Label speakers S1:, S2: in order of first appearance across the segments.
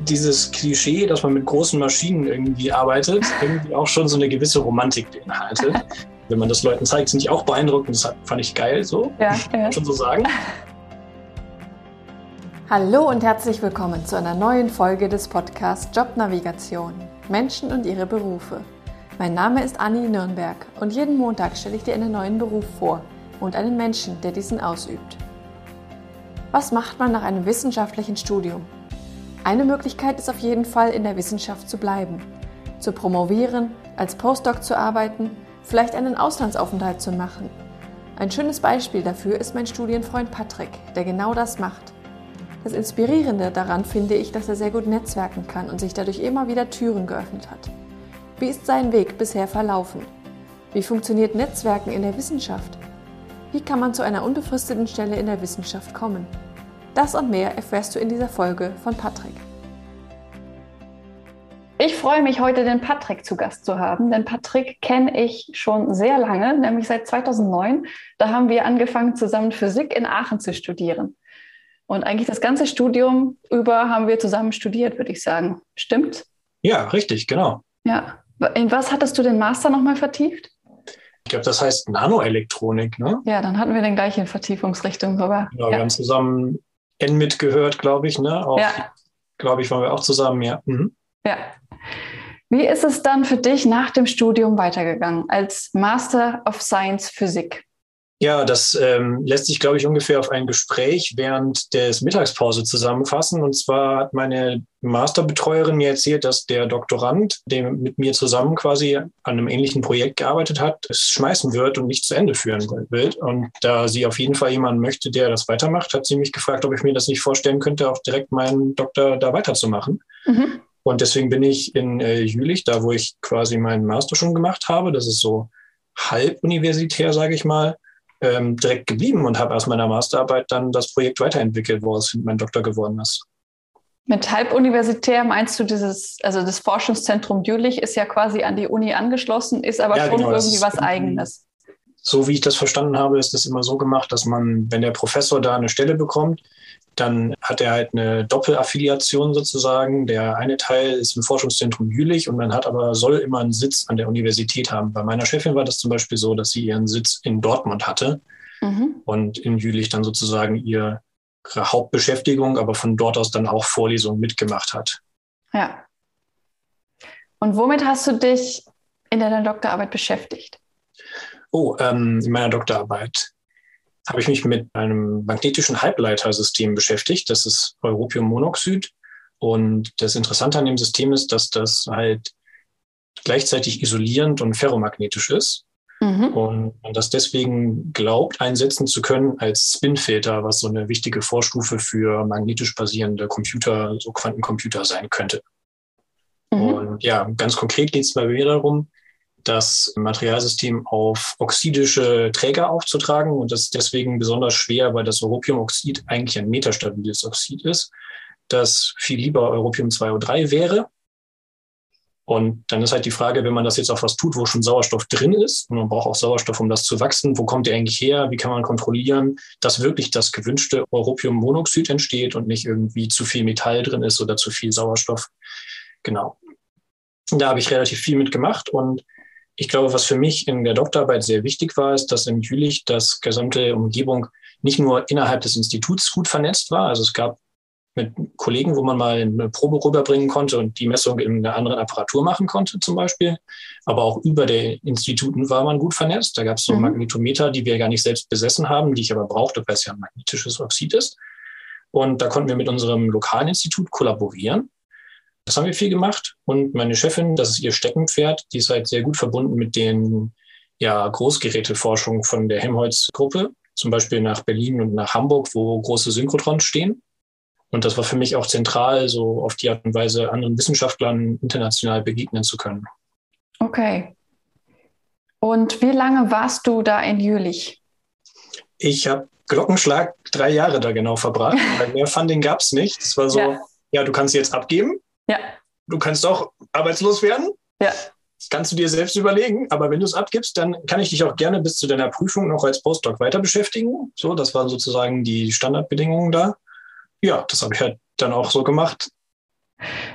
S1: dieses Klischee, dass man mit großen Maschinen irgendwie arbeitet, irgendwie auch schon so eine gewisse Romantik beinhaltet. Wenn man das Leuten zeigt, sind die auch beeindruckend. Das fand ich geil, so. Ja, ja. schon so sagen.
S2: Hallo und herzlich willkommen zu einer neuen Folge des Podcasts Jobnavigation. Menschen und ihre Berufe. Mein Name ist Anni Nürnberg und jeden Montag stelle ich dir einen neuen Beruf vor und einen Menschen, der diesen ausübt. Was macht man nach einem wissenschaftlichen Studium? Eine Möglichkeit ist auf jeden Fall, in der Wissenschaft zu bleiben, zu promovieren, als Postdoc zu arbeiten, vielleicht einen Auslandsaufenthalt zu machen. Ein schönes Beispiel dafür ist mein Studienfreund Patrick, der genau das macht. Das Inspirierende daran finde ich, dass er sehr gut netzwerken kann und sich dadurch immer wieder Türen geöffnet hat. Wie ist sein Weg bisher verlaufen? Wie funktioniert Netzwerken in der Wissenschaft? Wie kann man zu einer unbefristeten Stelle in der Wissenschaft kommen? Das und mehr erfährst du in dieser Folge von Patrick. Ich freue mich heute, den Patrick zu Gast zu haben, denn Patrick kenne ich schon sehr lange, nämlich seit 2009. Da haben wir angefangen, zusammen Physik in Aachen zu studieren. Und eigentlich das ganze Studium über haben wir zusammen studiert, würde ich sagen. Stimmt?
S1: Ja, richtig, genau.
S2: Ja. In was hattest du den Master nochmal vertieft?
S1: Ich glaube, das heißt Nanoelektronik, ne?
S2: Ja, dann hatten wir den gleichen Vertiefungsrichtung sogar.
S1: Genau, ja. wir haben zusammen N mitgehört, glaube ich, ne? Auch, ja. Glaube ich, waren wir auch zusammen, ja. Mhm.
S2: Ja. Wie ist es dann für dich nach dem Studium weitergegangen als Master of Science Physik?
S1: Ja, das ähm, lässt sich, glaube ich, ungefähr auf ein Gespräch während des Mittagspause zusammenfassen. Und zwar hat meine Masterbetreuerin mir erzählt, dass der Doktorand, der mit mir zusammen quasi an einem ähnlichen Projekt gearbeitet hat, es schmeißen wird und nicht zu Ende führen will. Und da sie auf jeden Fall jemanden möchte, der das weitermacht, hat sie mich gefragt, ob ich mir das nicht vorstellen könnte, auch direkt meinen Doktor da weiterzumachen. Mhm. Und deswegen bin ich in äh, Jülich, da wo ich quasi meinen Master schon gemacht habe, das ist so halb universitär, sage ich mal, ähm, direkt geblieben und habe aus meiner Masterarbeit dann das Projekt weiterentwickelt, wo es mein Doktor geworden ist.
S2: Mit halbuniversitär meinst du dieses, also das Forschungszentrum Jülich ist ja quasi an die Uni angeschlossen, ist aber ja, schon genau, irgendwie was Eigenes.
S1: So wie ich das verstanden habe, ist das immer so gemacht, dass man, wenn der Professor da eine Stelle bekommt, dann hat er halt eine Doppelaffiliation sozusagen. Der eine Teil ist im Forschungszentrum Jülich und man hat aber, soll immer einen Sitz an der Universität haben. Bei meiner Chefin war das zum Beispiel so, dass sie ihren Sitz in Dortmund hatte mhm. und in Jülich dann sozusagen ihre Hauptbeschäftigung, aber von dort aus dann auch Vorlesungen mitgemacht hat.
S2: Ja. Und womit hast du dich in deiner Doktorarbeit beschäftigt?
S1: Oh, ähm, in meiner Doktorarbeit habe ich mich mit einem magnetischen Halbleitersystem beschäftigt. Das ist Europiummonoxid. Und das Interessante an dem System ist, dass das halt gleichzeitig isolierend und ferromagnetisch ist. Mhm. Und man das deswegen glaubt, einsetzen zu können als Spinfilter, was so eine wichtige Vorstufe für magnetisch basierende Computer, so Quantencomputer sein könnte. Mhm. Und ja, ganz konkret geht es bei mir darum, das Materialsystem auf oxidische Träger aufzutragen. Und das ist deswegen besonders schwer, weil das Europiumoxid eigentlich ein metastabiles Oxid ist, das viel lieber Europium 2O3 wäre. Und dann ist halt die Frage, wenn man das jetzt auf was tut, wo schon Sauerstoff drin ist, und man braucht auch Sauerstoff, um das zu wachsen, wo kommt der eigentlich her? Wie kann man kontrollieren, dass wirklich das gewünschte Europiummonoxid entsteht und nicht irgendwie zu viel Metall drin ist oder zu viel Sauerstoff? Genau. Da habe ich relativ viel mitgemacht und ich glaube, was für mich in der Doktorarbeit sehr wichtig war, ist, dass in Jülich das gesamte Umgebung nicht nur innerhalb des Instituts gut vernetzt war. Also es gab mit Kollegen, wo man mal eine Probe rüberbringen konnte und die Messung in einer anderen Apparatur machen konnte zum Beispiel. Aber auch über den Instituten war man gut vernetzt. Da gab es so mhm. Magnetometer, die wir gar nicht selbst besessen haben, die ich aber brauchte, weil es ja ein magnetisches Oxid ist. Und da konnten wir mit unserem lokalen Institut kollaborieren. Das haben wir viel gemacht. Und meine Chefin, das ist ihr Steckenpferd, die ist halt sehr gut verbunden mit den ja, Großgeräteforschung von der Helmholtz-Gruppe, zum Beispiel nach Berlin und nach Hamburg, wo große Synchrotrons stehen. Und das war für mich auch zentral, so auf die Art und Weise anderen Wissenschaftlern international begegnen zu können.
S2: Okay. Und wie lange warst du da in Jülich?
S1: Ich habe Glockenschlag drei Jahre da genau verbracht, weil mehr Funding gab es nicht. Es war so, ja. ja, du kannst jetzt abgeben. Ja. Du kannst auch arbeitslos werden. Ja. Das kannst du dir selbst überlegen. Aber wenn du es abgibst, dann kann ich dich auch gerne bis zu deiner Prüfung noch als Postdoc weiter beschäftigen. So, das waren sozusagen die Standardbedingungen da. Ja, das habe ich halt dann auch so gemacht.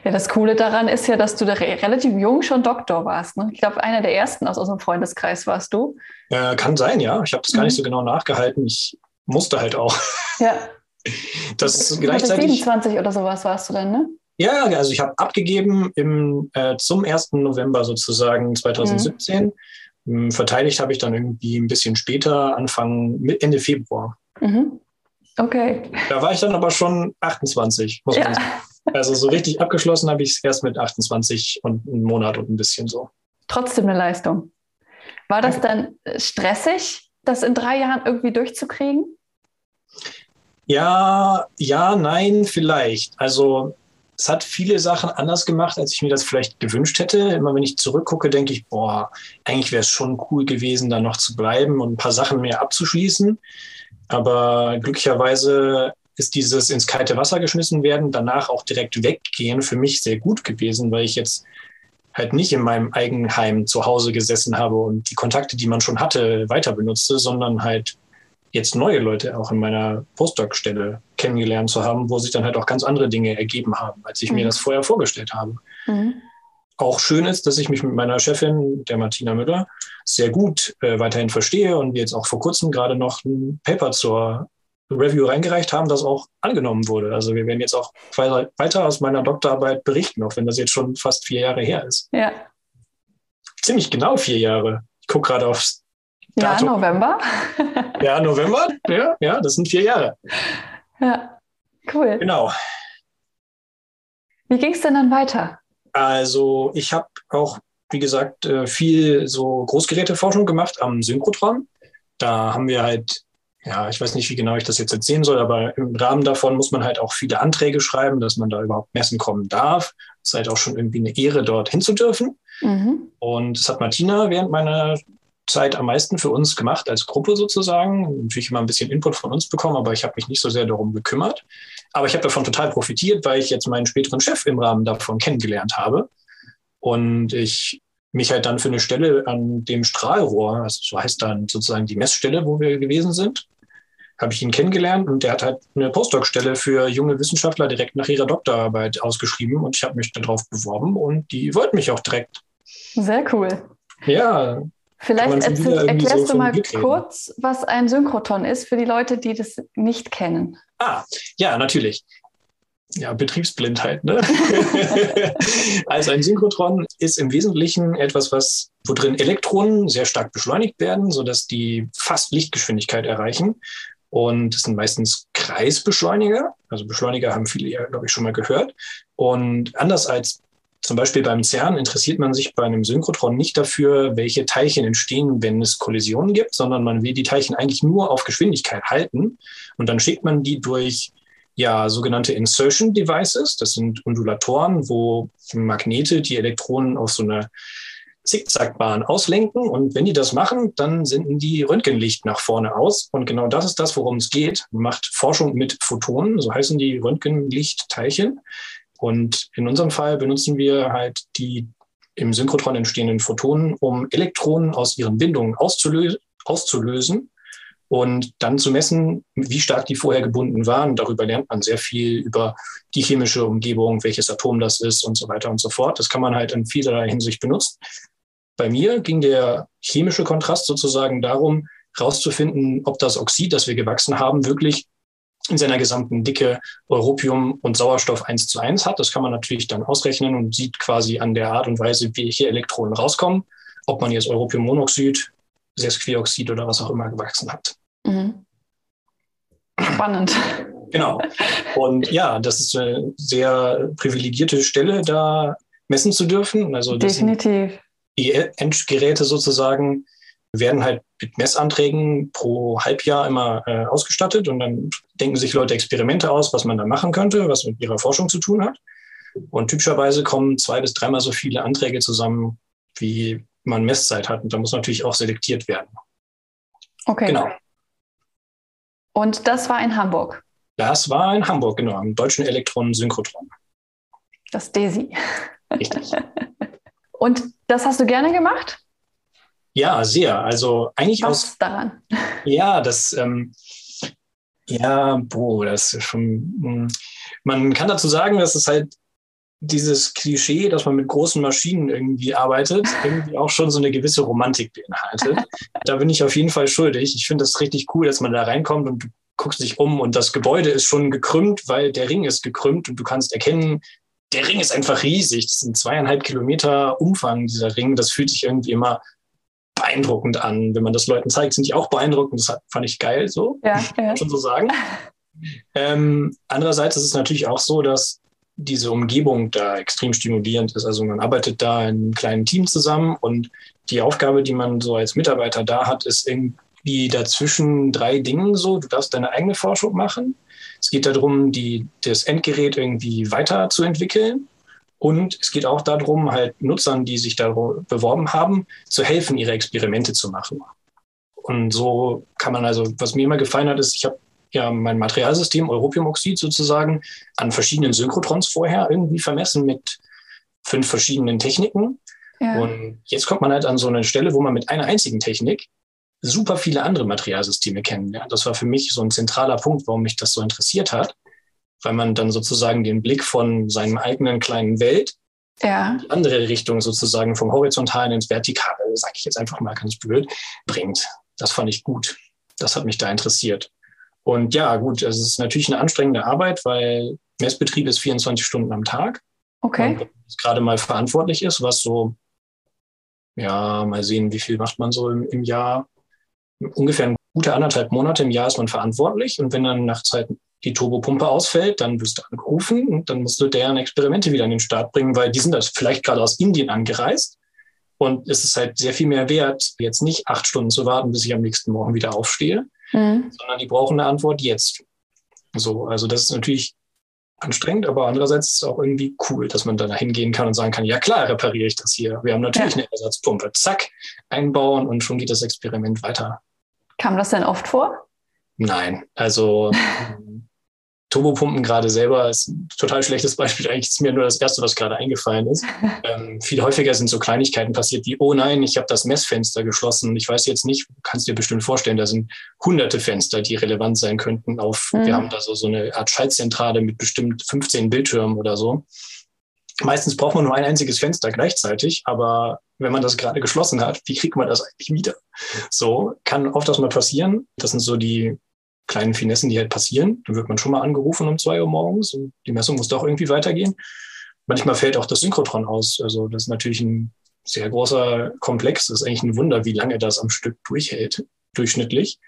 S2: Ja, das Coole daran ist ja, dass du da re relativ jung schon Doktor warst. Ne? Ich glaube, einer der ersten aus unserem Freundeskreis warst du.
S1: Äh, kann sein, ja. Ich habe das gar nicht mhm. so genau nachgehalten. Ich musste halt auch.
S2: Ja.
S1: Das ist gleichzeitig.
S2: 27 oder sowas warst du dann, ne?
S1: Ja, also ich habe abgegeben im, äh, zum 1. November sozusagen 2017. Mhm. Verteidigt habe ich dann irgendwie ein bisschen später, Anfang Ende Februar.
S2: Mhm. Okay.
S1: Da war ich dann aber schon 28, muss man ja. sagen. Also so richtig abgeschlossen habe ich es erst mit 28 und einem Monat und ein bisschen so.
S2: Trotzdem eine Leistung. War das dann stressig, das in drei Jahren irgendwie durchzukriegen?
S1: Ja, ja, nein, vielleicht. Also es hat viele Sachen anders gemacht, als ich mir das vielleicht gewünscht hätte. Immer wenn ich zurückgucke, denke ich, boah, eigentlich wäre es schon cool gewesen, da noch zu bleiben und ein paar Sachen mehr abzuschließen. Aber glücklicherweise ist dieses ins kalte Wasser geschmissen werden, danach auch direkt weggehen für mich sehr gut gewesen, weil ich jetzt halt nicht in meinem Eigenheim zu Hause gesessen habe und die Kontakte, die man schon hatte, weiter benutzte, sondern halt jetzt neue Leute auch in meiner Postdoc-Stelle kennengelernt zu haben, wo sich dann halt auch ganz andere Dinge ergeben haben, als ich mhm. mir das vorher vorgestellt habe. Mhm. Auch schön ist, dass ich mich mit meiner Chefin, der Martina Müller, sehr gut äh, weiterhin verstehe und wir jetzt auch vor kurzem gerade noch ein Paper zur Review reingereicht haben, das auch angenommen wurde. Also wir werden jetzt auch weiter aus meiner Doktorarbeit berichten, auch wenn das jetzt schon fast vier Jahre her ist.
S2: Ja.
S1: Ziemlich genau vier Jahre. Ich gucke gerade aufs
S2: ja, November.
S1: ja, November. Ja, ja, das sind vier Jahre.
S2: Ja, cool.
S1: Genau.
S2: Wie ging es denn dann weiter?
S1: Also ich habe auch, wie gesagt, äh, viel so Großgeräteforschung gemacht am Synchrotron. Da haben wir halt, ja, ich weiß nicht, wie genau ich das jetzt erzählen soll, aber im Rahmen davon muss man halt auch viele Anträge schreiben, dass man da überhaupt messen kommen darf. Es ist halt auch schon irgendwie eine Ehre, dort hinzudürfen. Mhm. Und das hat Martina während meiner Zeit am meisten für uns gemacht als Gruppe sozusagen. Natürlich immer ein bisschen Input von uns bekommen, aber ich habe mich nicht so sehr darum gekümmert. Aber ich habe davon total profitiert, weil ich jetzt meinen späteren Chef im Rahmen davon kennengelernt habe. Und ich mich halt dann für eine Stelle an dem Strahlrohr, also so heißt dann sozusagen die Messstelle, wo wir gewesen sind, habe ich ihn kennengelernt und der hat halt eine Postdoc-Stelle für junge Wissenschaftler direkt nach ihrer Doktorarbeit ausgeschrieben und ich habe mich darauf beworben und die wollten mich auch direkt.
S2: Sehr cool.
S1: Ja,
S2: Vielleicht erzähl, erklärst so du mal kurz, was ein Synchrotron ist für die Leute, die das nicht kennen.
S1: Ah, ja, natürlich. Ja, Betriebsblindheit. Ne? also ein Synchrotron ist im Wesentlichen etwas, was, wo drin Elektronen sehr stark beschleunigt werden, sodass die fast Lichtgeschwindigkeit erreichen. Und es sind meistens Kreisbeschleuniger. Also Beschleuniger haben viele ja, glaube ich, schon mal gehört. Und anders als zum Beispiel beim CERN interessiert man sich bei einem Synchrotron nicht dafür, welche Teilchen entstehen, wenn es Kollisionen gibt, sondern man will die Teilchen eigentlich nur auf Geschwindigkeit halten. Und dann schickt man die durch ja, sogenannte Insertion Devices. Das sind Undulatoren, wo Magnete die Elektronen auf so eine Zickzackbahn auslenken. Und wenn die das machen, dann senden die Röntgenlicht nach vorne aus. Und genau das ist das, worum es geht. Man macht Forschung mit Photonen, so heißen die Röntgenlichtteilchen. Und in unserem Fall benutzen wir halt die im Synchrotron entstehenden Photonen, um Elektronen aus ihren Bindungen auszulö auszulösen und dann zu messen, wie stark die vorher gebunden waren. Darüber lernt man sehr viel über die chemische Umgebung, welches Atom das ist und so weiter und so fort. Das kann man halt in vielerlei Hinsicht benutzen. Bei mir ging der chemische Kontrast sozusagen darum, herauszufinden, ob das Oxid, das wir gewachsen haben, wirklich in seiner gesamten Dicke Europium und Sauerstoff eins zu eins hat. Das kann man natürlich dann ausrechnen und sieht quasi an der Art und Weise, welche Elektronen rauskommen, ob man jetzt Europiummonoxid, Sesquioxid oder was auch immer gewachsen hat. Mhm.
S2: Spannend.
S1: Genau. Und ja, das ist eine sehr privilegierte Stelle, da messen zu dürfen. Also
S2: Definitiv.
S1: Die Endgeräte sozusagen werden halt mit Messanträgen pro Halbjahr immer äh, ausgestattet und dann denken sich Leute Experimente aus, was man da machen könnte, was mit ihrer Forschung zu tun hat. Und typischerweise kommen zwei bis dreimal so viele Anträge zusammen, wie man Messzeit hat. Und da muss natürlich auch selektiert werden.
S2: Okay. Genau. Und das war in Hamburg?
S1: Das war in Hamburg, genau, am Deutschen Elektronensynchrotron.
S2: Das DESI.
S1: Richtig.
S2: Und das hast du gerne gemacht?
S1: Ja, sehr. Also eigentlich
S2: Was
S1: aus.
S2: daran?
S1: Ja, das, ähm, ja, boah, das ist schon. Hm. Man kann dazu sagen, dass es halt dieses Klischee, dass man mit großen Maschinen irgendwie arbeitet, irgendwie auch schon so eine gewisse Romantik beinhaltet. da bin ich auf jeden Fall schuldig. Ich finde das richtig cool, dass man da reinkommt und du guckst dich um und das Gebäude ist schon gekrümmt, weil der Ring ist gekrümmt und du kannst erkennen, der Ring ist einfach riesig. Das sind zweieinhalb Kilometer Umfang, dieser Ring. Das fühlt sich irgendwie immer beeindruckend an. Wenn man das Leuten zeigt, sind die auch beeindruckend. Das fand ich geil, so. Ja, ja. schon so sagen. Ähm, andererseits ist es natürlich auch so, dass diese Umgebung da extrem stimulierend ist. Also man arbeitet da in einem kleinen Team zusammen und die Aufgabe, die man so als Mitarbeiter da hat, ist irgendwie dazwischen drei Dingen so. Du darfst deine eigene Forschung machen. Es geht darum, die, das Endgerät irgendwie weiterzuentwickeln. Und es geht auch darum, halt Nutzern, die sich da beworben haben, zu helfen, ihre Experimente zu machen. Und so kann man also, was mir immer gefallen hat, ist, ich habe ja mein Materialsystem, Europiumoxid sozusagen, an verschiedenen Synchrotrons vorher irgendwie vermessen mit fünf verschiedenen Techniken. Ja. Und jetzt kommt man halt an so eine Stelle, wo man mit einer einzigen Technik super viele andere Materialsysteme kennenlernt. Das war für mich so ein zentraler Punkt, warum mich das so interessiert hat, weil man dann sozusagen den Blick von seinem eigenen kleinen Welt ja. in die andere Richtung sozusagen vom Horizontalen ins Vertikale, sage ich jetzt einfach mal ganz blöd, bringt. Das fand ich gut. Das hat mich da interessiert. Und ja, gut, es ist natürlich eine anstrengende Arbeit, weil Messbetrieb ist 24 Stunden am Tag.
S2: Okay.
S1: Und gerade mal verantwortlich ist, was so, ja, mal sehen, wie viel macht man so im, im Jahr. Ungefähr eine gute anderthalb Monate im Jahr ist man verantwortlich. Und wenn dann nach Zeit die Turbopumpe ausfällt, dann wirst du angerufen und dann musst du deren Experimente wieder an den Start bringen, weil die sind das vielleicht gerade aus Indien angereist. Und es ist halt sehr viel mehr wert, jetzt nicht acht Stunden zu warten, bis ich am nächsten Morgen wieder aufstehe, mhm. sondern die brauchen eine Antwort jetzt. So, also das ist natürlich anstrengend, aber andererseits ist es auch irgendwie cool, dass man da hingehen kann und sagen kann, ja klar, repariere ich das hier. Wir haben natürlich ja. eine Ersatzpumpe. Zack, einbauen und schon geht das Experiment weiter.
S2: Kam das denn oft vor?
S1: Nein, also Turbopumpen gerade selber ist ein total schlechtes Beispiel. Eigentlich ist mir nur das Erste, was gerade eingefallen ist. Ähm, viel häufiger sind so Kleinigkeiten passiert wie, oh nein, ich habe das Messfenster geschlossen. Ich weiß jetzt nicht, kannst dir bestimmt vorstellen, da sind hunderte Fenster, die relevant sein könnten. Auf, mhm. Wir haben da so, so eine Art Schaltzentrale mit bestimmt 15 Bildschirmen oder so. Meistens braucht man nur ein einziges Fenster gleichzeitig, aber wenn man das gerade geschlossen hat, wie kriegt man das eigentlich wieder? So kann oft das mal passieren. Das sind so die kleinen Finessen, die halt passieren. Dann wird man schon mal angerufen um zwei Uhr morgens und die Messung muss doch irgendwie weitergehen. Manchmal fällt auch das Synchrotron aus. Also das ist natürlich ein sehr großer Komplex. Das ist eigentlich ein Wunder, wie lange das am Stück durchhält, durchschnittlich.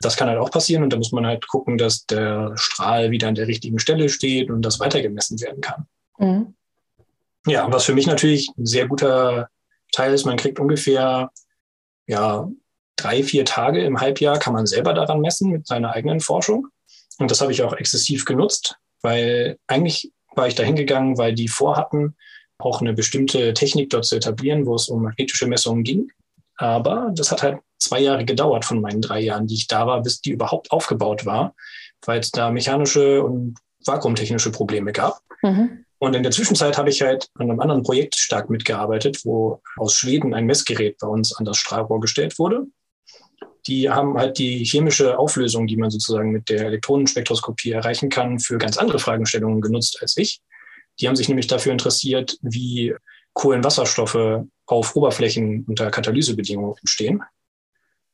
S1: Das kann halt auch passieren und da muss man halt gucken, dass der Strahl wieder an der richtigen Stelle steht und das weitergemessen werden kann. Mhm. Ja, was für mich natürlich ein sehr guter Teil ist, man kriegt ungefähr ja, drei, vier Tage im Halbjahr kann man selber daran messen mit seiner eigenen Forschung. Und das habe ich auch exzessiv genutzt, weil eigentlich war ich da hingegangen, weil die vorhatten, auch eine bestimmte Technik dort zu etablieren, wo es um magnetische Messungen ging. Aber das hat halt zwei Jahre gedauert von meinen drei Jahren, die ich da war, bis die überhaupt aufgebaut war, weil es da mechanische und vakuumtechnische Probleme gab. Mhm. Und in der Zwischenzeit habe ich halt an einem anderen Projekt stark mitgearbeitet, wo aus Schweden ein Messgerät bei uns an das Strahlrohr gestellt wurde die haben halt die chemische Auflösung, die man sozusagen mit der Elektronenspektroskopie erreichen kann, für ganz andere Fragestellungen genutzt als ich. Die haben sich nämlich dafür interessiert, wie Kohlenwasserstoffe auf Oberflächen unter Katalysebedingungen entstehen.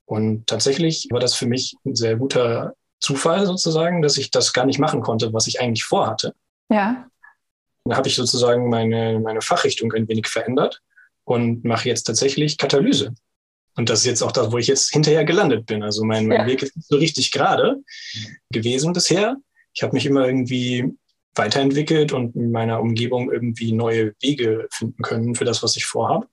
S1: Und tatsächlich war das für mich ein sehr guter Zufall sozusagen, dass ich das gar nicht machen konnte, was ich eigentlich vorhatte.
S2: Ja.
S1: Da habe ich sozusagen meine, meine Fachrichtung ein wenig verändert und mache jetzt tatsächlich Katalyse. Und das ist jetzt auch das, wo ich jetzt hinterher gelandet bin. Also mein, mein ja. Weg ist nicht so richtig gerade gewesen bisher. Ich habe mich immer irgendwie weiterentwickelt und in meiner Umgebung irgendwie neue Wege finden können für das, was ich vorhabe.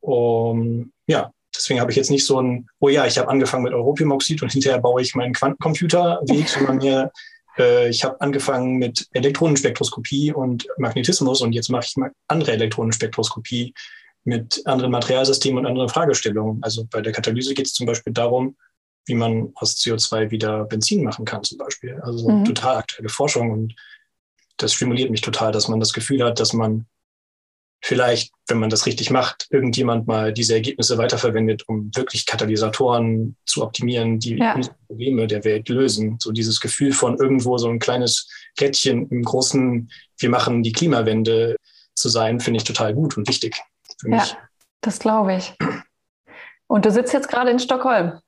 S1: Um, ja, deswegen habe ich jetzt nicht so ein, oh ja, ich habe angefangen mit Europiumoxid und hinterher baue ich meinen Quantencomputerweg, sondern mir, äh, ich habe angefangen mit Elektronenspektroskopie und Magnetismus und jetzt mache ich mal andere Elektronenspektroskopie mit anderen Materialsystemen und anderen Fragestellungen. Also bei der Katalyse geht es zum Beispiel darum, wie man aus CO2 wieder Benzin machen kann, zum Beispiel. Also mhm. total aktuelle Forschung und das stimuliert mich total, dass man das Gefühl hat, dass man vielleicht, wenn man das richtig macht, irgendjemand mal diese Ergebnisse weiterverwendet, um wirklich Katalysatoren zu optimieren, die ja. Probleme der Welt lösen. So dieses Gefühl von irgendwo so ein kleines Rädchen im großen, wir machen die Klimawende zu sein, finde ich total gut und wichtig
S2: für mich. Ja, das glaube ich. Und du sitzt jetzt gerade in Stockholm.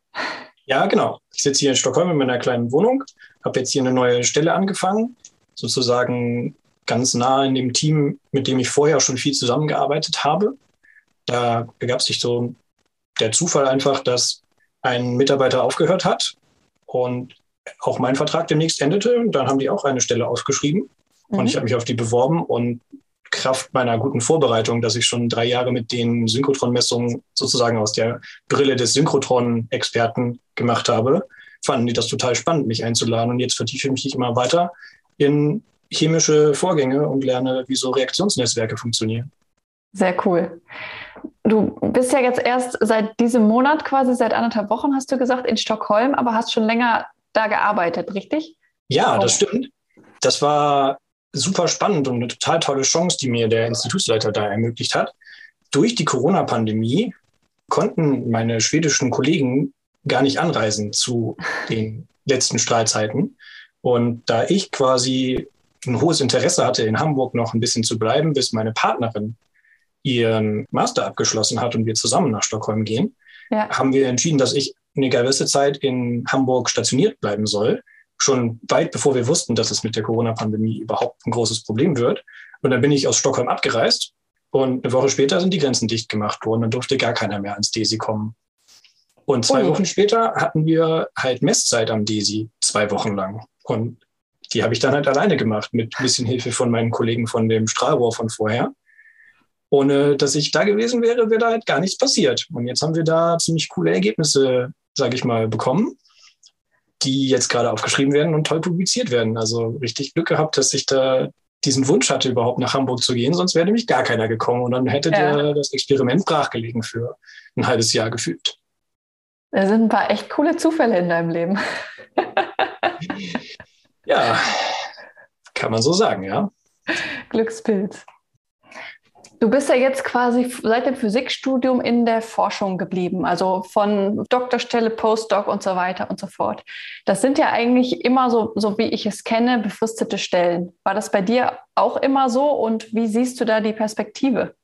S1: Ja, genau. Ich sitze hier in Stockholm in meiner kleinen Wohnung, habe jetzt hier eine neue Stelle angefangen, sozusagen ganz nah in dem Team, mit dem ich vorher schon viel zusammengearbeitet habe. Da begab sich so der Zufall einfach, dass ein Mitarbeiter aufgehört hat und auch mein Vertrag demnächst endete. Und dann haben die auch eine Stelle ausgeschrieben. Mhm. Und ich habe mich auf die beworben und Kraft meiner guten Vorbereitung, dass ich schon drei Jahre mit den Synchrotron-Messungen sozusagen aus der Brille des Synchrotron-Experten gemacht habe, fanden die das total spannend, mich einzuladen. Und jetzt vertiefe ich mich immer weiter in chemische Vorgänge und lerne, wie so Reaktionsnetzwerke funktionieren.
S2: Sehr cool. Du bist ja jetzt erst seit diesem Monat, quasi seit anderthalb Wochen, hast du gesagt, in Stockholm, aber hast schon länger da gearbeitet, richtig?
S1: Ja, das stimmt. Das war super spannend und eine total tolle Chance, die mir der Institutsleiter da ermöglicht hat. Durch die Corona-Pandemie konnten meine schwedischen Kollegen gar nicht anreisen zu den letzten Strahlzeiten. Und da ich quasi ein hohes Interesse hatte, in Hamburg noch ein bisschen zu bleiben, bis meine Partnerin ihren Master abgeschlossen hat und wir zusammen nach Stockholm gehen, ja. haben wir entschieden, dass ich eine gewisse Zeit in Hamburg stationiert bleiben soll. Schon weit bevor wir wussten, dass es mit der Corona-Pandemie überhaupt ein großes Problem wird. Und dann bin ich aus Stockholm abgereist und eine Woche später sind die Grenzen dicht gemacht worden. Dann durfte gar keiner mehr ans DESI kommen. Und zwei Wochen später hatten wir halt Messzeit am DESI, zwei Wochen lang. Und die habe ich dann halt alleine gemacht, mit ein bisschen Hilfe von meinen Kollegen von dem Strahlrohr von vorher. Ohne dass ich da gewesen wäre, wäre da halt gar nichts passiert. Und jetzt haben wir da ziemlich coole Ergebnisse, sage ich mal, bekommen, die jetzt gerade aufgeschrieben werden und toll publiziert werden. Also richtig Glück gehabt, dass ich da diesen Wunsch hatte, überhaupt nach Hamburg zu gehen, sonst wäre nämlich gar keiner gekommen und dann hätte ja. der, das Experiment brachgelegen für ein halbes Jahr gefühlt.
S2: Da sind ein paar echt coole Zufälle in deinem Leben.
S1: Ja, kann man so sagen, ja.
S2: Glückspilz. Du bist ja jetzt quasi seit dem Physikstudium in der Forschung geblieben, also von Doktorstelle, Postdoc und so weiter und so fort. Das sind ja eigentlich immer so, so wie ich es kenne, befristete Stellen. War das bei dir auch immer so und wie siehst du da die Perspektive?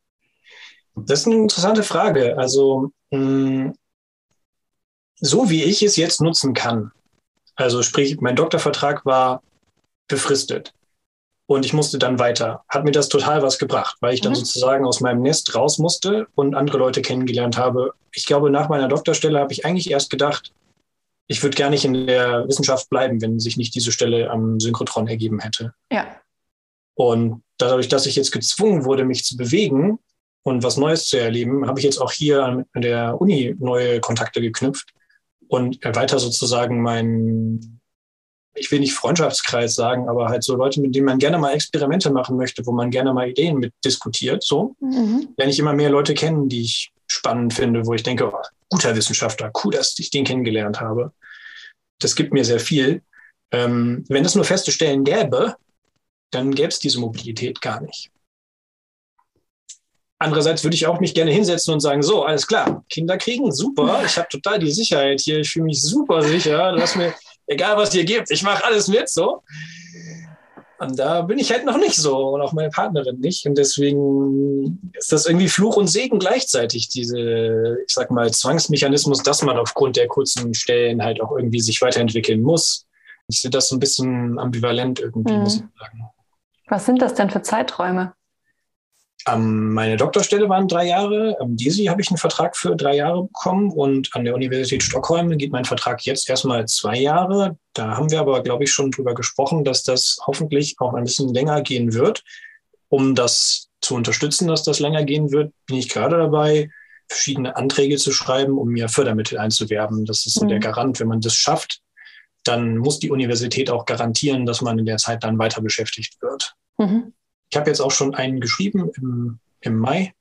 S1: Das ist eine interessante Frage. Also, mh, so wie ich es jetzt nutzen kann, also sprich, mein Doktorvertrag war befristet und ich musste dann weiter. Hat mir das total was gebracht, weil ich dann mhm. sozusagen aus meinem Nest raus musste und andere Leute kennengelernt habe. Ich glaube, nach meiner Doktorstelle habe ich eigentlich erst gedacht, ich würde gar nicht in der Wissenschaft bleiben, wenn sich nicht diese Stelle am Synchrotron ergeben hätte.
S2: Ja.
S1: Und dadurch, dass ich jetzt gezwungen wurde, mich zu bewegen und was Neues zu erleben, habe ich jetzt auch hier an der Uni neue Kontakte geknüpft und erweiter sozusagen meinen, ich will nicht Freundschaftskreis sagen, aber halt so Leute, mit denen man gerne mal Experimente machen möchte, wo man gerne mal Ideen mit diskutiert. So mhm. lerne ich immer mehr Leute kennen, die ich spannend finde, wo ich denke, oh, guter Wissenschaftler, cool, dass ich den kennengelernt habe. Das gibt mir sehr viel. Ähm, wenn es nur feste Stellen gäbe, dann gäbe es diese Mobilität gar nicht. Andererseits würde ich auch mich gerne hinsetzen und sagen, so, alles klar, Kinder kriegen, super, ich habe total die Sicherheit hier, ich fühle mich super sicher, lass mir, egal was ihr gibt, ich mache alles mit, so. Und da bin ich halt noch nicht so und auch meine Partnerin nicht. Und deswegen ist das irgendwie Fluch und Segen gleichzeitig, diese, ich sag mal, Zwangsmechanismus, dass man aufgrund der kurzen Stellen halt auch irgendwie sich weiterentwickeln muss. Ich sehe das so ein bisschen ambivalent irgendwie, mhm. muss ich sagen.
S2: Was sind das denn für Zeiträume?
S1: Um, meine Doktorstelle waren drei Jahre. Am DESI habe ich einen Vertrag für drei Jahre bekommen und an der Universität Stockholm geht mein Vertrag jetzt erstmal zwei Jahre. Da haben wir aber, glaube ich, schon drüber gesprochen, dass das hoffentlich auch ein bisschen länger gehen wird. Um das zu unterstützen, dass das länger gehen wird, bin ich gerade dabei, verschiedene Anträge zu schreiben, um mir Fördermittel einzuwerben. Das ist mhm. der Garant. Wenn man das schafft, dann muss die Universität auch garantieren, dass man in der Zeit dann weiter beschäftigt wird. Mhm. Ich habe jetzt auch schon einen geschrieben im, im Mai.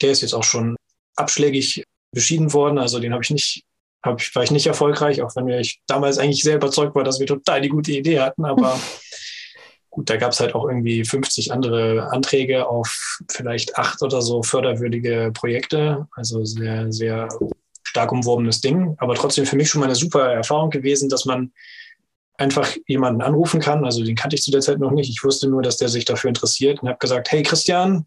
S1: Der ist jetzt auch schon abschlägig beschieden worden. Also den habe ich nicht, hab war ich nicht erfolgreich, auch wenn ich damals eigentlich sehr überzeugt war, dass wir total die gute Idee hatten. Aber Gut, da gab es halt auch irgendwie 50 andere Anträge auf vielleicht acht oder so förderwürdige Projekte. Also sehr, sehr stark umworbenes Ding. Aber trotzdem für mich schon mal eine super Erfahrung gewesen, dass man einfach jemanden anrufen kann. Also den kannte ich zu der Zeit noch nicht. Ich wusste nur, dass der sich dafür interessiert und habe gesagt, hey Christian,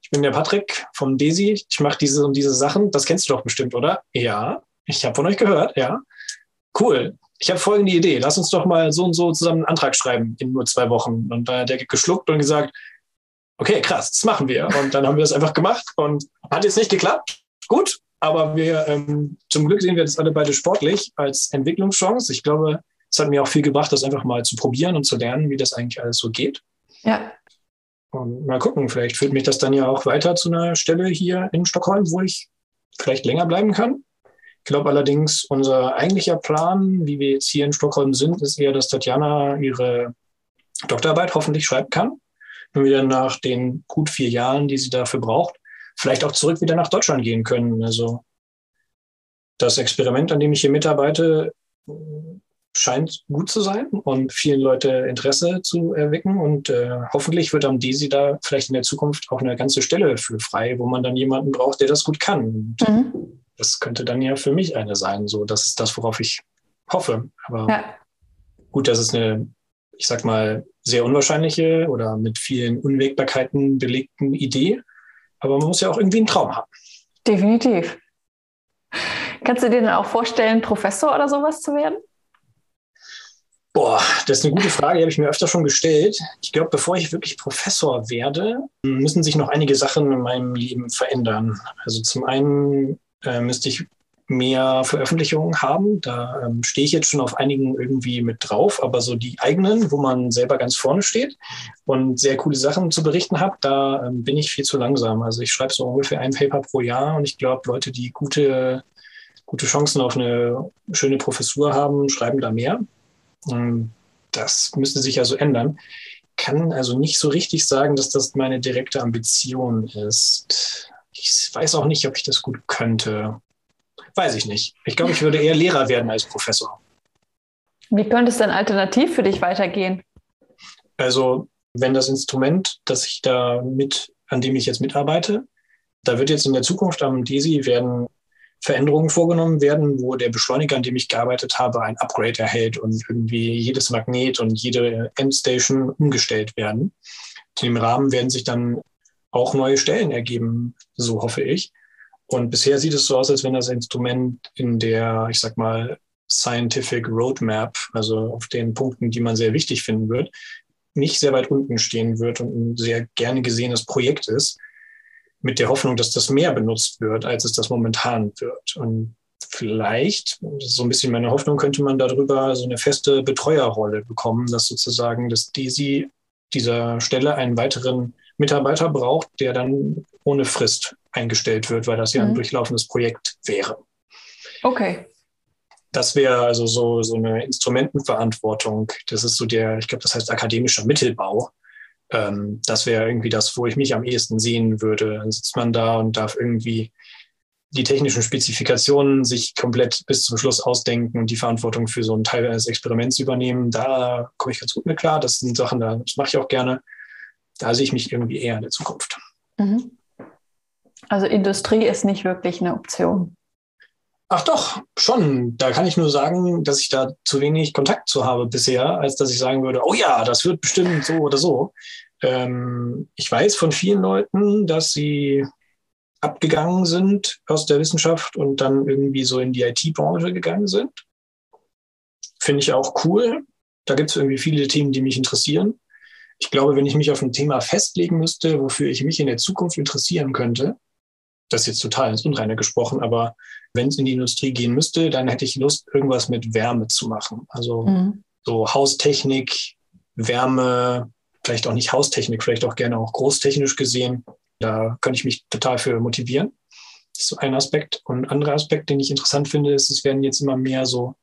S1: ich bin der Patrick vom Desi. Ich mache diese und diese Sachen. Das kennst du doch bestimmt, oder? Ja, ich habe von euch gehört, ja. Cool. Ich habe folgende Idee. Lass uns doch mal so und so zusammen einen Antrag schreiben in nur zwei Wochen. Und da hat der geschluckt und gesagt, okay, krass, das machen wir. Und dann haben wir das einfach gemacht und hat jetzt nicht geklappt. Gut, aber wir ähm, zum Glück sehen wir das alle beide sportlich als Entwicklungschance. Ich glaube, es hat mir auch viel gebracht, das einfach mal zu probieren und zu lernen, wie das eigentlich alles so geht.
S2: Ja.
S1: Und mal gucken, vielleicht führt mich das dann ja auch weiter zu einer Stelle hier in Stockholm, wo ich vielleicht länger bleiben kann. Ich glaube allerdings, unser eigentlicher Plan, wie wir jetzt hier in Stockholm sind, ist eher, dass Tatjana ihre Doktorarbeit hoffentlich schreiben kann. Und wir dann nach den gut vier Jahren, die sie dafür braucht, vielleicht auch zurück wieder nach Deutschland gehen können. Also das Experiment, an dem ich hier mitarbeite, scheint gut zu sein und vielen Leute Interesse zu erwecken. Und äh, hoffentlich wird am DESI da vielleicht in der Zukunft auch eine ganze Stelle für frei, wo man dann jemanden braucht, der das gut kann. Mhm. Das könnte dann ja für mich eine sein. So, das ist das, worauf ich hoffe. Aber ja. gut, das ist eine, ich sag mal, sehr unwahrscheinliche oder mit vielen Unwägbarkeiten belegten Idee. Aber man muss ja auch irgendwie einen Traum haben.
S2: Definitiv. Kannst du dir denn auch vorstellen, Professor oder sowas zu werden?
S1: Boah, das ist eine gute Frage, die habe ich mir öfter schon gestellt. Ich glaube, bevor ich wirklich Professor werde, müssen sich noch einige Sachen in meinem Leben verändern. Also zum einen äh, müsste ich mehr Veröffentlichungen haben. Da ähm, stehe ich jetzt schon auf einigen irgendwie mit drauf, aber so die eigenen, wo man selber ganz vorne steht und sehr coole Sachen zu berichten hat, da ähm, bin ich viel zu langsam. Also ich schreibe so ungefähr ein Paper pro Jahr und ich glaube, Leute, die gute, gute Chancen auf eine schöne Professur haben, schreiben da mehr. Ähm, das müsste sich also ändern. Kann also nicht so richtig sagen, dass das meine direkte Ambition ist. Ich weiß auch nicht, ob ich das gut könnte. Weiß ich nicht. Ich glaube, ich würde eher Lehrer werden als Professor.
S2: Wie könnte es denn alternativ für dich weitergehen?
S1: Also, wenn das Instrument, das ich da mit, an dem ich jetzt mitarbeite, da wird jetzt in der Zukunft am DESI werden Veränderungen vorgenommen werden, wo der Beschleuniger, an dem ich gearbeitet habe, ein Upgrade erhält und irgendwie jedes Magnet und jede Endstation umgestellt werden. In dem Rahmen werden sich dann auch neue Stellen ergeben, so hoffe ich. Und bisher sieht es so aus, als wenn das Instrument in der, ich sag mal, Scientific Roadmap, also auf den Punkten, die man sehr wichtig finden wird, nicht sehr weit unten stehen wird und ein sehr gerne gesehenes Projekt ist mit der Hoffnung, dass das mehr benutzt wird, als es das momentan wird. Und vielleicht, so ein bisschen meine Hoffnung, könnte man darüber so eine feste Betreuerrolle bekommen, dass sozusagen das DESI dieser Stelle einen weiteren Mitarbeiter braucht, der dann ohne Frist eingestellt wird, weil das ja ein mhm. durchlaufendes Projekt wäre.
S2: Okay.
S1: Das wäre also so, so eine Instrumentenverantwortung. Das ist so der, ich glaube, das heißt akademischer Mittelbau ähm, das wäre irgendwie das, wo ich mich am ehesten sehen würde. Dann sitzt man da und darf irgendwie die technischen Spezifikationen sich komplett bis zum Schluss ausdenken und die Verantwortung für so einen Teil eines Experiments übernehmen. Da komme ich ganz gut mit klar. Das sind Sachen, das mache ich auch gerne. Da sehe ich mich irgendwie eher in der Zukunft. Mhm.
S2: Also Industrie ist nicht wirklich eine Option.
S1: Ach doch, schon. Da kann ich nur sagen, dass ich da zu wenig Kontakt zu habe bisher, als dass ich sagen würde, oh ja, das wird bestimmt so oder so. Ähm, ich weiß von vielen Leuten, dass sie abgegangen sind aus der Wissenschaft und dann irgendwie so in die IT-Branche gegangen sind. Finde ich auch cool. Da gibt es irgendwie viele Themen, die mich interessieren. Ich glaube, wenn ich mich auf ein Thema festlegen müsste, wofür ich mich in der Zukunft interessieren könnte, das ist jetzt total ins Unreine gesprochen, aber wenn es in die Industrie gehen müsste, dann hätte ich Lust, irgendwas mit Wärme zu machen. Also mhm. so Haustechnik, Wärme, vielleicht auch nicht Haustechnik, vielleicht auch gerne auch großtechnisch gesehen. Da könnte ich mich total für motivieren. Das ist so ein Aspekt. Und ein anderer Aspekt, den ich interessant finde, ist, es werden jetzt immer mehr so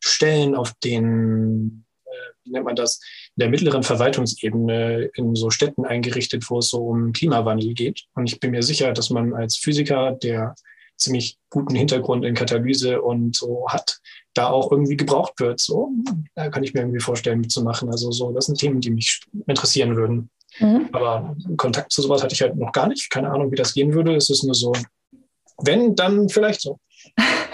S1: Stellen auf den, äh, wie nennt man das, der mittleren Verwaltungsebene in so Städten eingerichtet, wo es so um Klimawandel geht. Und ich bin mir sicher, dass man als Physiker, der ziemlich guten Hintergrund in Katalyse und so hat, da auch irgendwie gebraucht wird. So, da kann ich mir irgendwie vorstellen, mitzumachen. Also so, das sind Themen, die mich interessieren würden. Mhm. Aber Kontakt zu sowas hatte ich halt noch gar nicht. Keine Ahnung, wie das gehen würde. Es ist nur so, wenn, dann vielleicht so.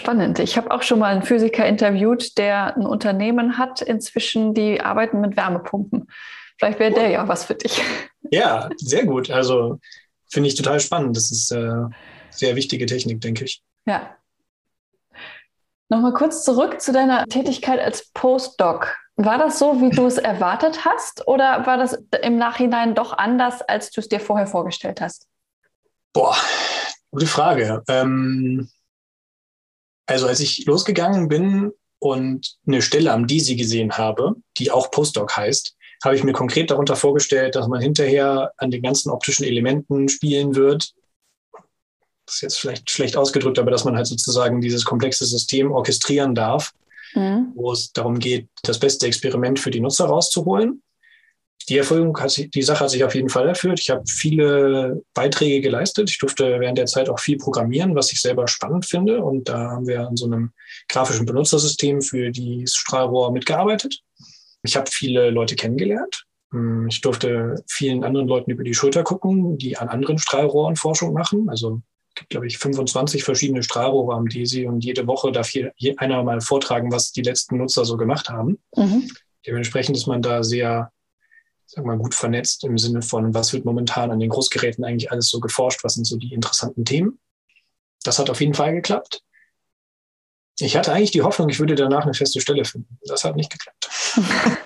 S2: Spannend. Ich habe auch schon mal einen Physiker interviewt, der ein Unternehmen hat inzwischen, die arbeiten mit Wärmepumpen. Vielleicht wäre der ja was für dich.
S1: Ja, sehr gut. Also finde ich total spannend. Das ist äh, sehr wichtige Technik, denke ich.
S2: Ja. Nochmal kurz zurück zu deiner Tätigkeit als Postdoc. War das so, wie du es erwartet hast, oder war das im Nachhinein doch anders, als du es dir vorher vorgestellt hast?
S1: Boah, gute Frage. Ähm, also als ich losgegangen bin und eine Stelle am DISI gesehen habe, die auch Postdoc heißt, habe ich mir konkret darunter vorgestellt, dass man hinterher an den ganzen optischen Elementen spielen wird. Das ist jetzt vielleicht schlecht ausgedrückt, aber dass man halt sozusagen dieses komplexe System orchestrieren darf, mhm. wo es darum geht, das beste Experiment für die Nutzer rauszuholen. Die Erfüllung hat sich, die Sache hat sich auf jeden Fall erfüllt. Ich habe viele Beiträge geleistet. Ich durfte während der Zeit auch viel programmieren, was ich selber spannend finde. Und da haben wir an so einem grafischen Benutzersystem für die Strahlrohr mitgearbeitet. Ich habe viele Leute kennengelernt. Hm, ich durfte vielen anderen Leuten über die Schulter gucken, die an anderen Strahlrohren Forschung machen. Also es gibt, glaube ich, 25 verschiedene Strahlrohre am DESI und jede Woche darf hier einer mal vortragen, was die letzten Nutzer so gemacht haben. Mhm. Dementsprechend ist man da sehr sag mal, gut vernetzt im Sinne von, was wird momentan an den Großgeräten eigentlich alles so geforscht, was sind so die interessanten Themen. Das hat auf jeden Fall geklappt. Ich hatte eigentlich die Hoffnung, ich würde danach eine feste Stelle finden. Das hat nicht geklappt.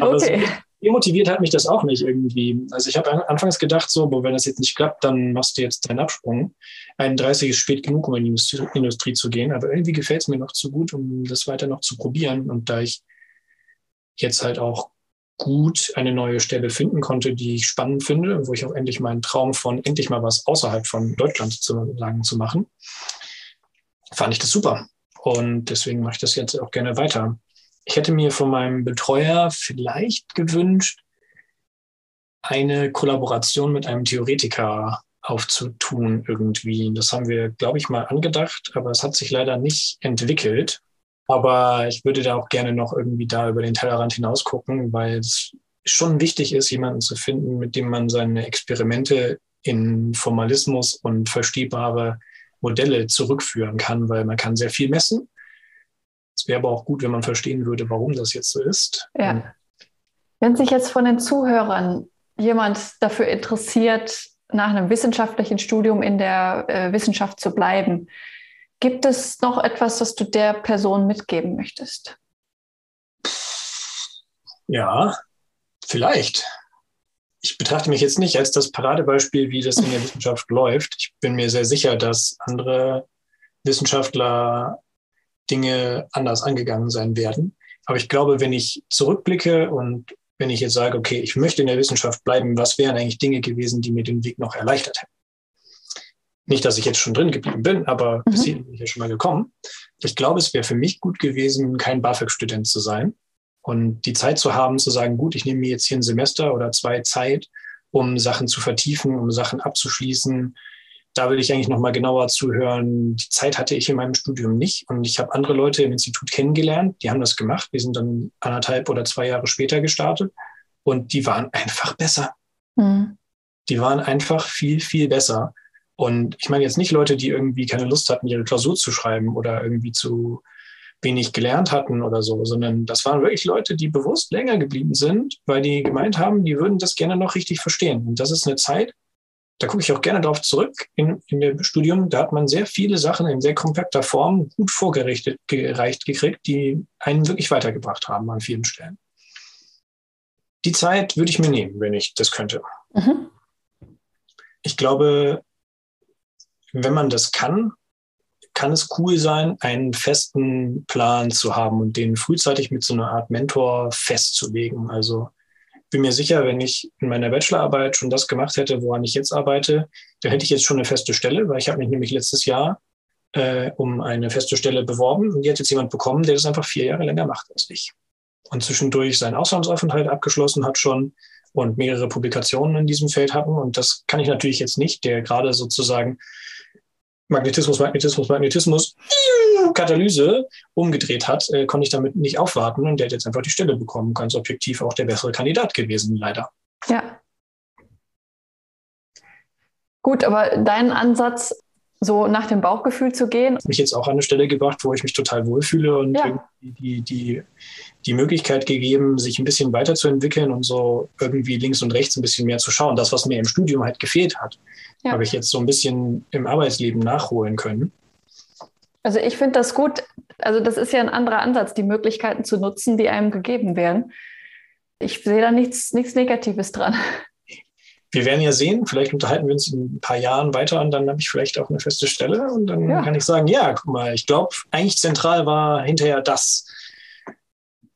S1: Aber okay. so motiviert hat mich das auch nicht irgendwie. Also ich habe anfangs gedacht, so, wenn das jetzt nicht klappt, dann machst du jetzt deinen Absprung. 31 ist spät genug, um in die Industrie zu gehen, aber irgendwie gefällt es mir noch zu gut, um das weiter noch zu probieren. Und da ich jetzt halt auch gut eine neue Stelle finden konnte, die ich spannend finde, wo ich auch endlich meinen Traum von endlich mal was außerhalb von Deutschland zu, sagen, zu machen, fand ich das super. Und deswegen mache ich das jetzt auch gerne weiter. Ich hätte mir von meinem Betreuer vielleicht gewünscht, eine Kollaboration mit einem Theoretiker aufzutun irgendwie. Das haben wir, glaube ich, mal angedacht, aber es hat sich leider nicht entwickelt. Aber ich würde da auch gerne noch irgendwie da über den Tellerrand hinaus gucken, weil es schon wichtig ist, jemanden zu finden, mit dem man seine Experimente in Formalismus und verstehbare Modelle zurückführen kann, weil man kann sehr viel messen. Es wäre aber auch gut, wenn man verstehen würde, warum das jetzt so ist.
S2: Ja. Wenn sich jetzt von den Zuhörern jemand dafür interessiert, nach einem wissenschaftlichen Studium in der äh, Wissenschaft zu bleiben, gibt es noch etwas, was du der Person mitgeben möchtest?
S1: Ja, vielleicht ich betrachte mich jetzt nicht als das Paradebeispiel, wie das in der Wissenschaft läuft. Ich bin mir sehr sicher, dass andere Wissenschaftler Dinge anders angegangen sein werden. Aber ich glaube, wenn ich zurückblicke und wenn ich jetzt sage, okay, ich möchte in der Wissenschaft bleiben, was wären eigentlich Dinge gewesen, die mir den Weg noch erleichtert hätten? Nicht, dass ich jetzt schon drin geblieben bin, aber mhm. bis hierhin bin ich ja schon mal gekommen. Ich glaube, es wäre für mich gut gewesen, kein BAföG-Student zu sein, und die Zeit zu haben, zu sagen, gut, ich nehme mir jetzt hier ein Semester oder zwei Zeit, um Sachen zu vertiefen, um Sachen abzuschließen. Da will ich eigentlich nochmal genauer zuhören. Die Zeit hatte ich in meinem Studium nicht. Und ich habe andere Leute im Institut kennengelernt, die haben das gemacht. Wir sind dann anderthalb oder zwei Jahre später gestartet. Und die waren einfach besser. Mhm. Die waren einfach viel, viel besser. Und ich meine jetzt nicht Leute, die irgendwie keine Lust hatten, ihre Klausur zu schreiben oder irgendwie zu, wenig gelernt hatten oder so, sondern das waren wirklich Leute, die bewusst länger geblieben sind, weil die gemeint haben, die würden das gerne noch richtig verstehen. Und das ist eine Zeit, da gucke ich auch gerne darauf zurück in, in dem Studium. Da hat man sehr viele Sachen in sehr kompakter Form gut vorgerichtet, gereicht gekriegt, die einen wirklich weitergebracht haben an vielen Stellen. Die Zeit würde ich mir nehmen, wenn ich das könnte. Mhm. Ich glaube, wenn man das kann, kann es cool sein, einen festen Plan zu haben und den frühzeitig mit so einer Art Mentor festzulegen. Also bin mir sicher, wenn ich in meiner Bachelorarbeit schon das gemacht hätte, woran ich jetzt arbeite, dann hätte ich jetzt schon eine feste Stelle, weil ich habe mich nämlich letztes Jahr äh, um eine feste Stelle beworben und die hat jetzt jemand bekommen, der das einfach vier Jahre länger macht als ich. Und zwischendurch seinen Auslandsaufenthalt abgeschlossen hat schon und mehrere Publikationen in diesem Feld hatten. Und das kann ich natürlich jetzt nicht, der gerade sozusagen Magnetismus, Magnetismus, Magnetismus, Katalyse umgedreht hat, äh, konnte ich damit nicht aufwarten und der hat jetzt einfach die Stelle bekommen. Ganz objektiv auch der bessere Kandidat gewesen, leider.
S2: Ja. Gut, aber dein Ansatz, so nach dem Bauchgefühl zu gehen.
S1: Hat mich jetzt auch an eine Stelle gebracht, wo ich mich total wohlfühle und ja. die, die, die Möglichkeit gegeben, sich ein bisschen weiterzuentwickeln und so irgendwie links und rechts ein bisschen mehr zu schauen. Das, was mir im Studium halt gefehlt hat, ja. habe ich jetzt so ein bisschen im Arbeitsleben nachholen können.
S2: Also ich finde das gut. Also das ist ja ein anderer Ansatz, die Möglichkeiten zu nutzen, die einem gegeben werden. Ich sehe da nichts, nichts Negatives dran
S1: wir werden ja sehen, vielleicht unterhalten wir uns in ein paar Jahren weiter und dann habe ich vielleicht auch eine feste Stelle und dann ja. kann ich sagen, ja, guck mal, ich glaube, eigentlich zentral war hinterher das.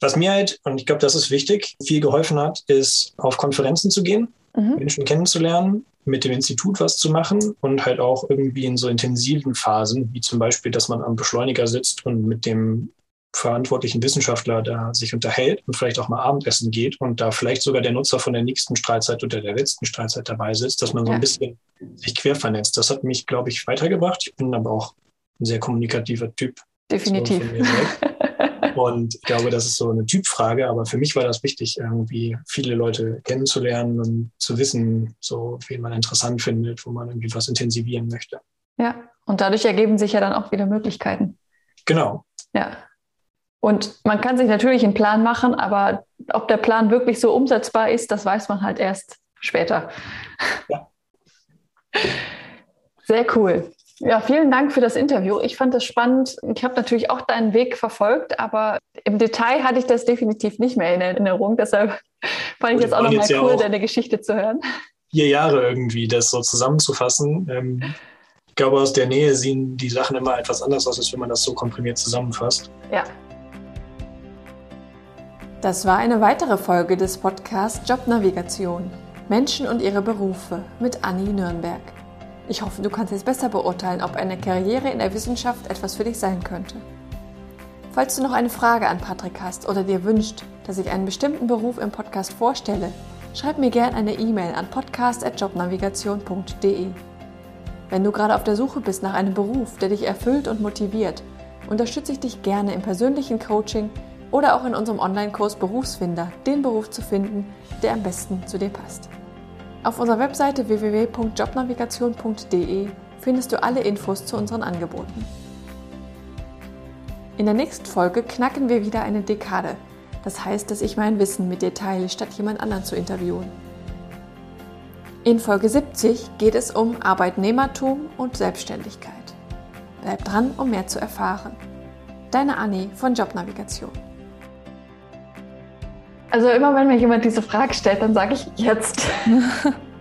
S1: Was mir halt, und ich glaube, das ist wichtig, viel geholfen hat, ist auf Konferenzen zu gehen, mhm. Menschen kennenzulernen, mit dem Institut was zu machen und halt auch irgendwie in so intensiven Phasen, wie zum Beispiel, dass man am Beschleuniger sitzt und mit dem verantwortlichen Wissenschaftler da sich unterhält und vielleicht auch mal Abendessen geht und da vielleicht sogar der Nutzer von der nächsten Strahlzeit oder der letzten Strahlzeit dabei sitzt, dass man so ein bisschen sich quer vernetzt. Das hat mich, glaube ich, weitergebracht. Ich bin aber auch ein sehr kommunikativer Typ.
S2: Definitiv.
S1: So und ich glaube, das ist so eine Typfrage, aber für mich war das wichtig, irgendwie viele Leute kennenzulernen und zu wissen, so wen man interessant findet, wo man irgendwie was intensivieren möchte.
S2: Ja, und dadurch ergeben sich ja dann auch wieder Möglichkeiten.
S1: Genau.
S2: Ja, und man kann sich natürlich einen Plan machen, aber ob der Plan wirklich so umsetzbar ist, das weiß man halt erst später. Ja. Sehr cool. Ja, vielen Dank für das Interview. Ich fand das spannend. Ich habe natürlich auch deinen Weg verfolgt, aber im Detail hatte ich das definitiv nicht mehr in Erinnerung. Deshalb fand ich jetzt auch nochmal cool, ja deine Geschichte zu hören.
S1: Vier Jahre irgendwie, das so zusammenzufassen. Ähm, ich glaube, aus der Nähe sehen die Sachen immer etwas anders aus, als wenn man das so komprimiert zusammenfasst.
S2: Ja, das war eine weitere Folge des Podcasts Jobnavigation. Menschen und ihre Berufe mit Anni Nürnberg. Ich hoffe, du kannst jetzt besser beurteilen, ob eine Karriere in der Wissenschaft etwas für dich sein könnte. Falls du noch eine Frage an Patrick hast oder dir wünscht, dass ich einen bestimmten Beruf im Podcast vorstelle, schreib mir gerne eine E-Mail an podcast.jobnavigation.de. Wenn du gerade auf der Suche bist nach einem Beruf, der dich erfüllt und motiviert, unterstütze ich dich gerne im persönlichen Coaching oder auch in unserem Online-Kurs Berufsfinder, den Beruf zu finden, der am besten zu dir passt. Auf unserer Webseite www.jobnavigation.de findest du alle Infos zu unseren Angeboten. In der nächsten Folge knacken wir wieder eine Dekade. Das heißt, dass ich mein Wissen mit dir teile, statt jemand anderen zu interviewen. In Folge 70 geht es um Arbeitnehmertum und Selbstständigkeit. Bleib dran, um mehr zu erfahren. Deine Anni von Jobnavigation. Also immer wenn mir jemand diese Frage stellt, dann sage ich jetzt.